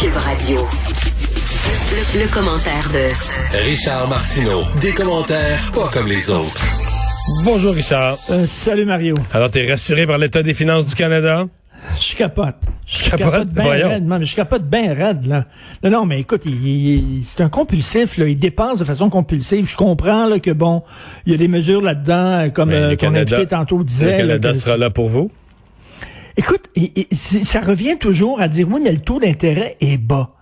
Cube Radio. Le, le commentaire de Richard Martineau. Des commentaires pas comme les autres. Bonjour Richard. Euh, salut Mario. Alors, t'es rassuré par l'état des finances du Canada? Je capote. Je Tu capotes? bien Voyons. raide, man, mais je capote bien raide, là. Non, non, mais écoute, il, il- c'est un compulsif, là. Il dépense de façon compulsive. Je comprends, là, que bon, il y a des mesures là-dedans, euh, comme euh, le Canada- invité tantôt Le disait. là, Canada que- sera là pour vous? Écoute, ça revient toujours à dire oui, mais le taux d'intérêt est bas.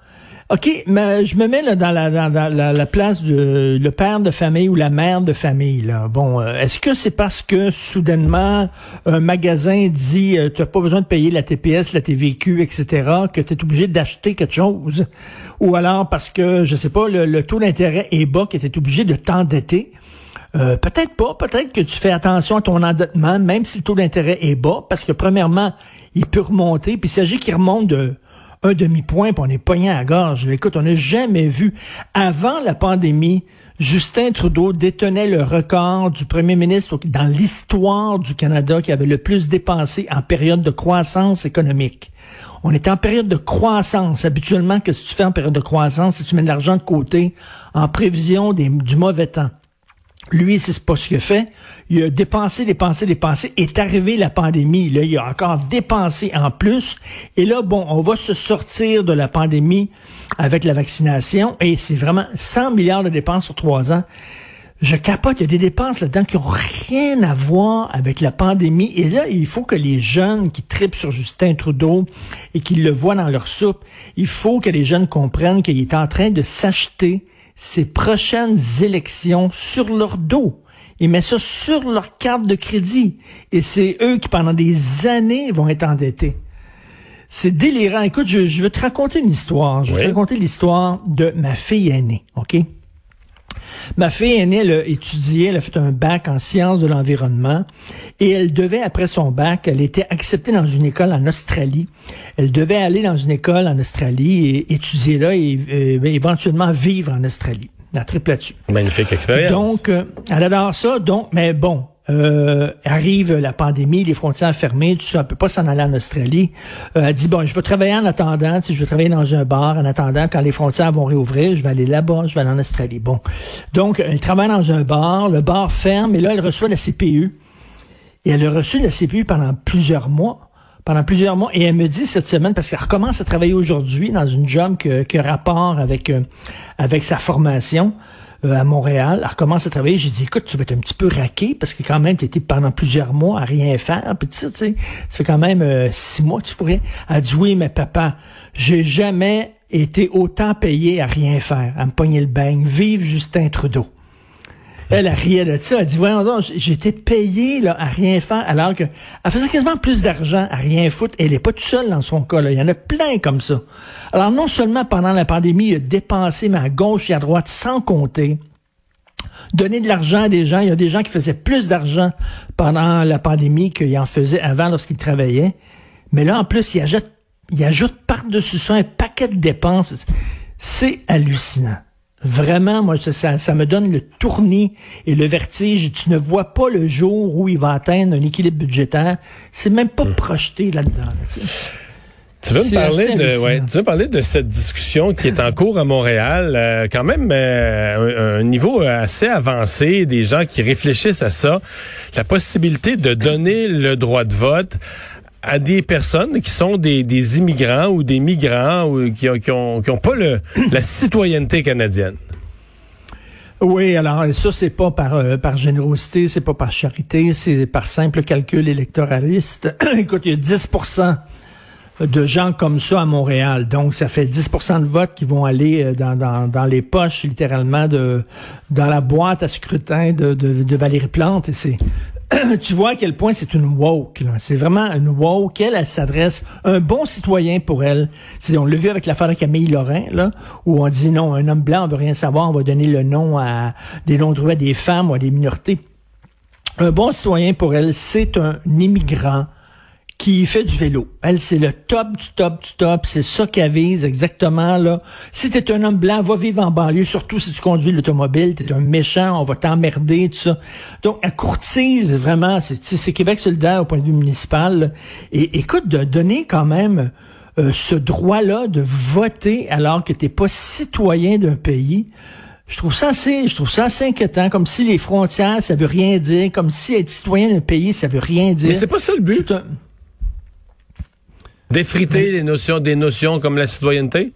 OK, mais je me mets dans, la, dans, la, la place de le père de famille ou la mère de famille. Bon, euh, est-ce que c'est parce que soudainement un magasin dit euh, tu n'as pas besoin de payer la TPS, la TVQ, etc., que tu es obligé d'acheter quelque chose? Ou alors parce que, je sais pas, le, le taux d'intérêt est bas, que tu es obligé de t'endetter? Euh, peut-être pas. Peut-être que tu fais attention à ton endettement, même si le taux d'intérêt est bas, parce que premièrement, il peut remonter. Puis il s'agit qu'il remonte de un demi-point, puis on est pogné à gorge. Écoute, on n'a jamais vu. Avant la pandémie, Justin Trudeau détenait le record du premier ministre dans l'histoire du Canada qui avait le plus dépensé en période de croissance économique. On est en période de croissance. Habituellement, qu'est-ce que tu fais en période de croissance? Que tu mets de l'argent de côté en prévision du mauvais temps. Lui, c'est pas ce qu'il a fait. Il a dépensé, dépensé, dépensé. Est arrivé la pandémie. Là, il a encore dépensé en plus. Et là, bon, on va se sortir de la pandémie avec la vaccination. Et c'est vraiment 100 milliards de dépenses sur trois ans. Je capote, il y a des dépenses là-dedans qui ont rien à voir avec la pandémie. Et là, il faut que les jeunes qui tripent sur Justin Trudeau et qui le voient dans leur soupe, il faut que les jeunes comprennent qu'il est en train de s'acheter ses prochaines élections sur leur dos. Il met ça sur leur carte de crédit. Et c'est eux qui, pendant des années, vont être endettés. C'est délirant. Écoute, je, je veux te raconter une histoire. Je vais te raconter l'histoire de ma fille aînée, OK? Ma fille aînée, elle a étudié, elle a fait un bac en sciences de l'environnement et elle devait, après son bac, elle était acceptée dans une école en Australie. Elle devait aller dans une école en Australie et étudier là et euh, éventuellement vivre en Australie. La triple là-dessus. Magnifique expérience. Donc, euh, elle adore ça. Donc, mais bon, euh, arrive la pandémie, les frontières fermées, tout ça, elle peut pas s'en aller en Australie. Euh, elle dit bon, je vais travailler en attendant, tu sais, je vais travailler dans un bar en attendant quand les frontières vont réouvrir, je vais aller là-bas, je vais aller en Australie. Bon, donc elle travaille dans un bar, le bar ferme et là elle reçoit la CPU. Et elle a reçu la CPU pendant plusieurs mois. Pendant plusieurs mois. Et elle me dit cette semaine, parce qu'elle recommence à travailler aujourd'hui dans une job que, que rapport avec, euh, avec sa formation euh, à Montréal. Elle recommence à travailler. J'ai dit, écoute, tu vas être un petit peu raqué parce que quand même, tu étais pendant plusieurs mois à rien faire. Puis tu sais, ça fait quand même euh, six mois que tu pourrais. Elle dit, oui, mais papa, j'ai jamais été autant payé à rien faire, à me pogner le beigne. Vive Justin Trudeau. Elle, elle riait de ça. Elle dit, voyons donc, j'étais payé là, à rien faire, alors que elle faisait quasiment plus d'argent à rien foutre. Elle est pas toute seule dans son cas. Là. Il y en a plein comme ça. Alors, non seulement pendant la pandémie, il a dépensé, mais à gauche et à droite, sans compter donner de l'argent à des gens. Il y a des gens qui faisaient plus d'argent pendant la pandémie qu'ils en faisaient avant lorsqu'ils travaillaient. Mais là, en plus, il ajoute, il ajoute par-dessus ça un paquet de dépenses. C'est hallucinant. Vraiment, moi, ça, ça, me donne le tournis et le vertige. Tu ne vois pas le jour où il va atteindre un équilibre budgétaire. C'est même pas projeté là-dedans. là, tu veux me parler de, ouais, tu veux parler de cette discussion qui est en cours à Montréal, euh, quand même euh, un, un niveau assez avancé, des gens qui réfléchissent à ça, la possibilité de donner le droit de vote à des personnes qui sont des, des immigrants ou des migrants ou qui ont, qui ont, qui ont pas le, la citoyenneté canadienne. Oui, alors ça c'est pas par euh, par générosité, c'est pas par charité, c'est par simple calcul électoraliste. Écoute, il y a 10% de gens comme ça à Montréal. Donc, ça fait 10% de votes qui vont aller euh, dans, dans, dans les poches, littéralement, de dans la boîte à scrutin de, de, de Valérie Plante. Et c'est tu vois à quel point c'est une woke. C'est vraiment une woke. Elle, elle s'adresse un bon citoyen pour elle. On l'a vu avec l'affaire de Camille Lorrain, là, où on dit non, un homme blanc, on veut rien savoir, on va donner le nom à des noms de à des femmes ou à des minorités. Un bon citoyen pour elle, c'est un immigrant qui fait du vélo. Elle, c'est le top du top du top. C'est ça qu'elle vise exactement, là. Si t'es un homme blanc, va vivre en banlieue, surtout si tu conduis l'automobile, t'es un méchant, on va t'emmerder, tout ça. Donc, elle courtise vraiment, c'est, Québec solidaire au point de vue municipal. là. Et écoute, de donner quand même euh, ce droit-là de voter alors que t'es pas citoyen d'un pays. Je trouve ça assez, je trouve ça assez inquiétant, comme si les frontières, ça veut rien dire, comme si être citoyen d'un pays, ça veut rien dire. Mais c'est pas ça le but. D'effriter les notions, des notions comme la citoyenneté?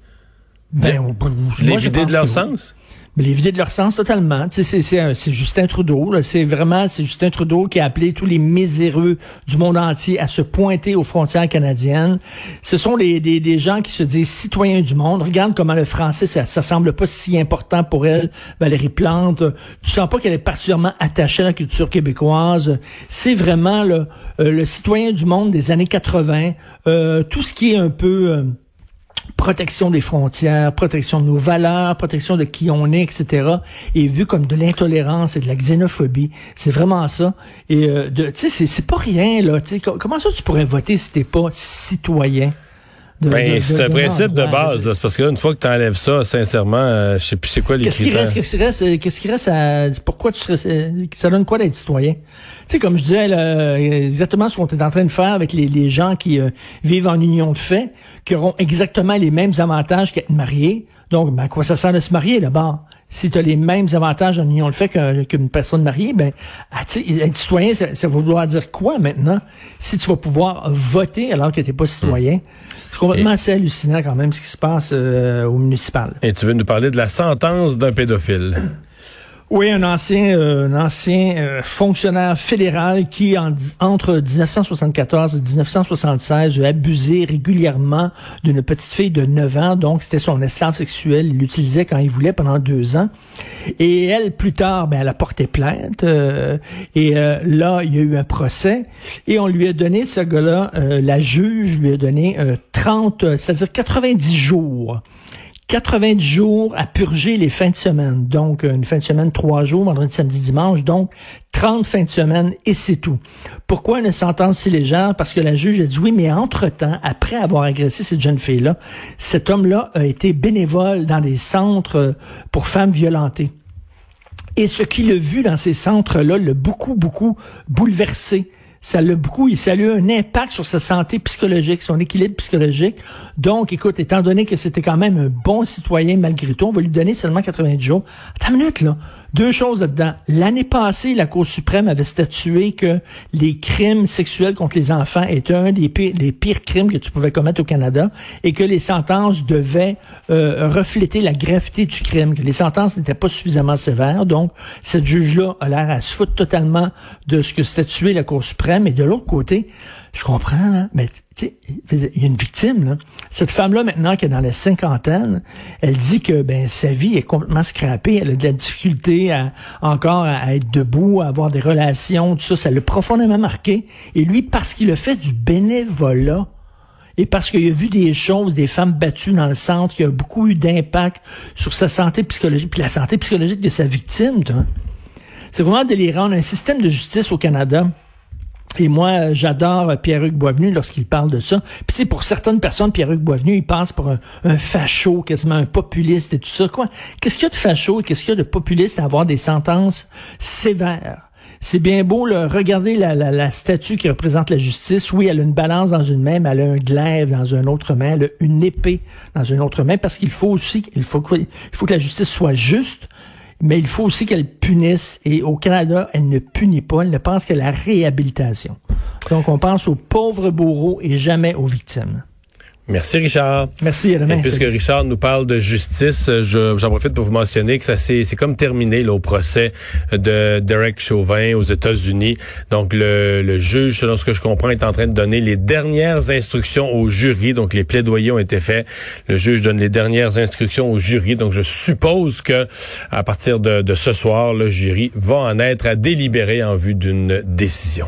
Ben, moi, les vider pense de leur sens? Les vider de leur sens totalement. C'est, Justin Trudeau. C'est vraiment c'est Justin Trudeau qui a appelé tous les miséreux du monde entier à se pointer aux frontières canadiennes. Ce sont des, des gens qui se disent citoyens du monde. Regarde comment le français, ça, ça semble pas si important pour elle. Valérie Plante, tu sens pas qu'elle est particulièrement attachée à la culture québécoise. C'est vraiment le, euh, citoyen du monde des années 80. Euh, tout ce qui est un peu... protection des frontières, protection de nos valeurs, protection de qui on est, etc., est vu comme de l'intolérance et de la xénophobie. C'est vraiment ça. Et euh, tu sais, c'est- pas rien là. Comment ça tu pourrais voter si t'es pas citoyen? Ben, c'est un principe de base. là. C'est parce que là, une fois que tu enlèves ça, sincèrement, euh, je sais plus c'est quoi les Qu'est-ce qui reste, qu'est-ce qui reste, euh, qu'est-ce qui reste à, pourquoi tu serais, euh, ça donne quoi d'être citoyen? Tu sais, comme je disais, là, exactement ce qu'on est en train de faire avec les, les gens qui euh, vivent en union de fait, qui auront exactement les mêmes avantages qu'être mariés. Donc, ben, à quoi ça sert de se marier, d'abord? Si tu as les mêmes avantages en union de fait qu'un- qu'une personne mariée, ben, ah, être citoyen, ça, ça va vouloir dire quoi maintenant? Si tu vas pouvoir voter alors que tu n'es pas citoyen? C'est complètement assez hallucinant quand même ce qui se passe euh, au municipal. Et tu veux nous parler de la sentence d'un pédophile. Oui, un ancien, euh, un ancien euh, fonctionnaire fédéral qui, entre 1974 et 1976, a abusé régulièrement d'une petite fille de 9 ans. Donc, c'était son esclave sexuel. Il l'utilisait quand il voulait pendant deux ans. Et elle, plus tard, ben, elle a porté plainte. euh, et là, il y a eu un procès. Et on lui a donné, ce gars-là, la juge lui a donné euh, 30, euh, c'est-à-dire 90 jours 90 jours à purger les fins de semaine. Donc, une fin de semaine, trois jours, vendredi, samedi, dimanche. Donc, 30 fins de semaine et c'est tout. Pourquoi une sentence si légère? Parce que la juge a dit oui, mais entre-temps, après avoir agressé cette jeune fille-là, cet homme-là a été bénévole dans des centres euh, pour femmes violentées. Et ce qu'il a vu dans ces centres-là l'a beaucoup, beaucoup bouleversé. Ça l'a beaucoup, ça a eu un impact sur sa santé psychologique, son équilibre psychologique. Donc, écoute, étant donné que c'était quand même un bon citoyen malgré tout, on va lui donner seulement 90 jours. Attends une minute, là. Deux choses là-dedans. L'année passée, la Cour suprême avait statué que les crimes sexuels contre les enfants étaient un des pires, pires crimes que tu pouvais commettre au Canada et que les sentences devaient euh, refléter la gravité du crime, que les sentences n'étaient pas suffisamment sévères. Donc, cette juge-là a l'air à se foutre totalement de ce que statuait la Cour suprême. Et de l'autre côté, je comprends, là, mais il y a une victime. Là. Cette femme-là, maintenant, qui est dans la cinquantaine, elle dit que ben sa vie est complètement scrappée. Elle a de la difficulté à, encore à être debout, à avoir des relations, tout ça. Ça l'a profondément marqué. Et lui, parce qu'il a fait du bénévolat, et parce qu'il a vu des choses, des femmes battues dans le centre, qui a beaucoup eu d'impact sur sa santé psychologique, puis la santé psychologique de sa victime. C'est vraiment délirant. Un système de justice au Canada. Et moi, j'adore Pierre-Hugues Boisvenu lorsqu'il parle de ça. Puis sais, pour certaines personnes, Pierre-Hugues Boisvenu, il passe pour un, un facho, quasiment un populiste et tout ça. Quoi? Qu'est-ce qu'il y a de facho et qu'est-ce qu'il y a de populiste à avoir des sentences sévères? C'est bien beau, là, regardez la, statue qui représente la justice. Oui, elle a une balance dans une main, mais elle a un glaive dans une autre main, elle a une épée dans une autre main, parce qu'il faut aussi, il faut que la justice soit juste, mais il faut aussi qu'elle punisse. Et au Canada, elle ne punit pas, elle ne pense qu'à la réhabilitation. Donc, on pense aux pauvres bourreaux et jamais aux victimes. Merci, Richard. Merci, à demain. Et puisque Richard nous parle de justice, je- j'en profite pour vous mentionner que ça c'est c'est comme terminé là, au procès de Derek Chauvin aux États-Unis. Donc le, le juge, selon ce que je comprends, est en train de donner les dernières instructions au jury. Donc les plaidoyers ont été faits. Le juge donne les dernières instructions au jury. Donc je suppose que à partir de, de ce soir, le jury va en être à délibérer en vue d'une décision.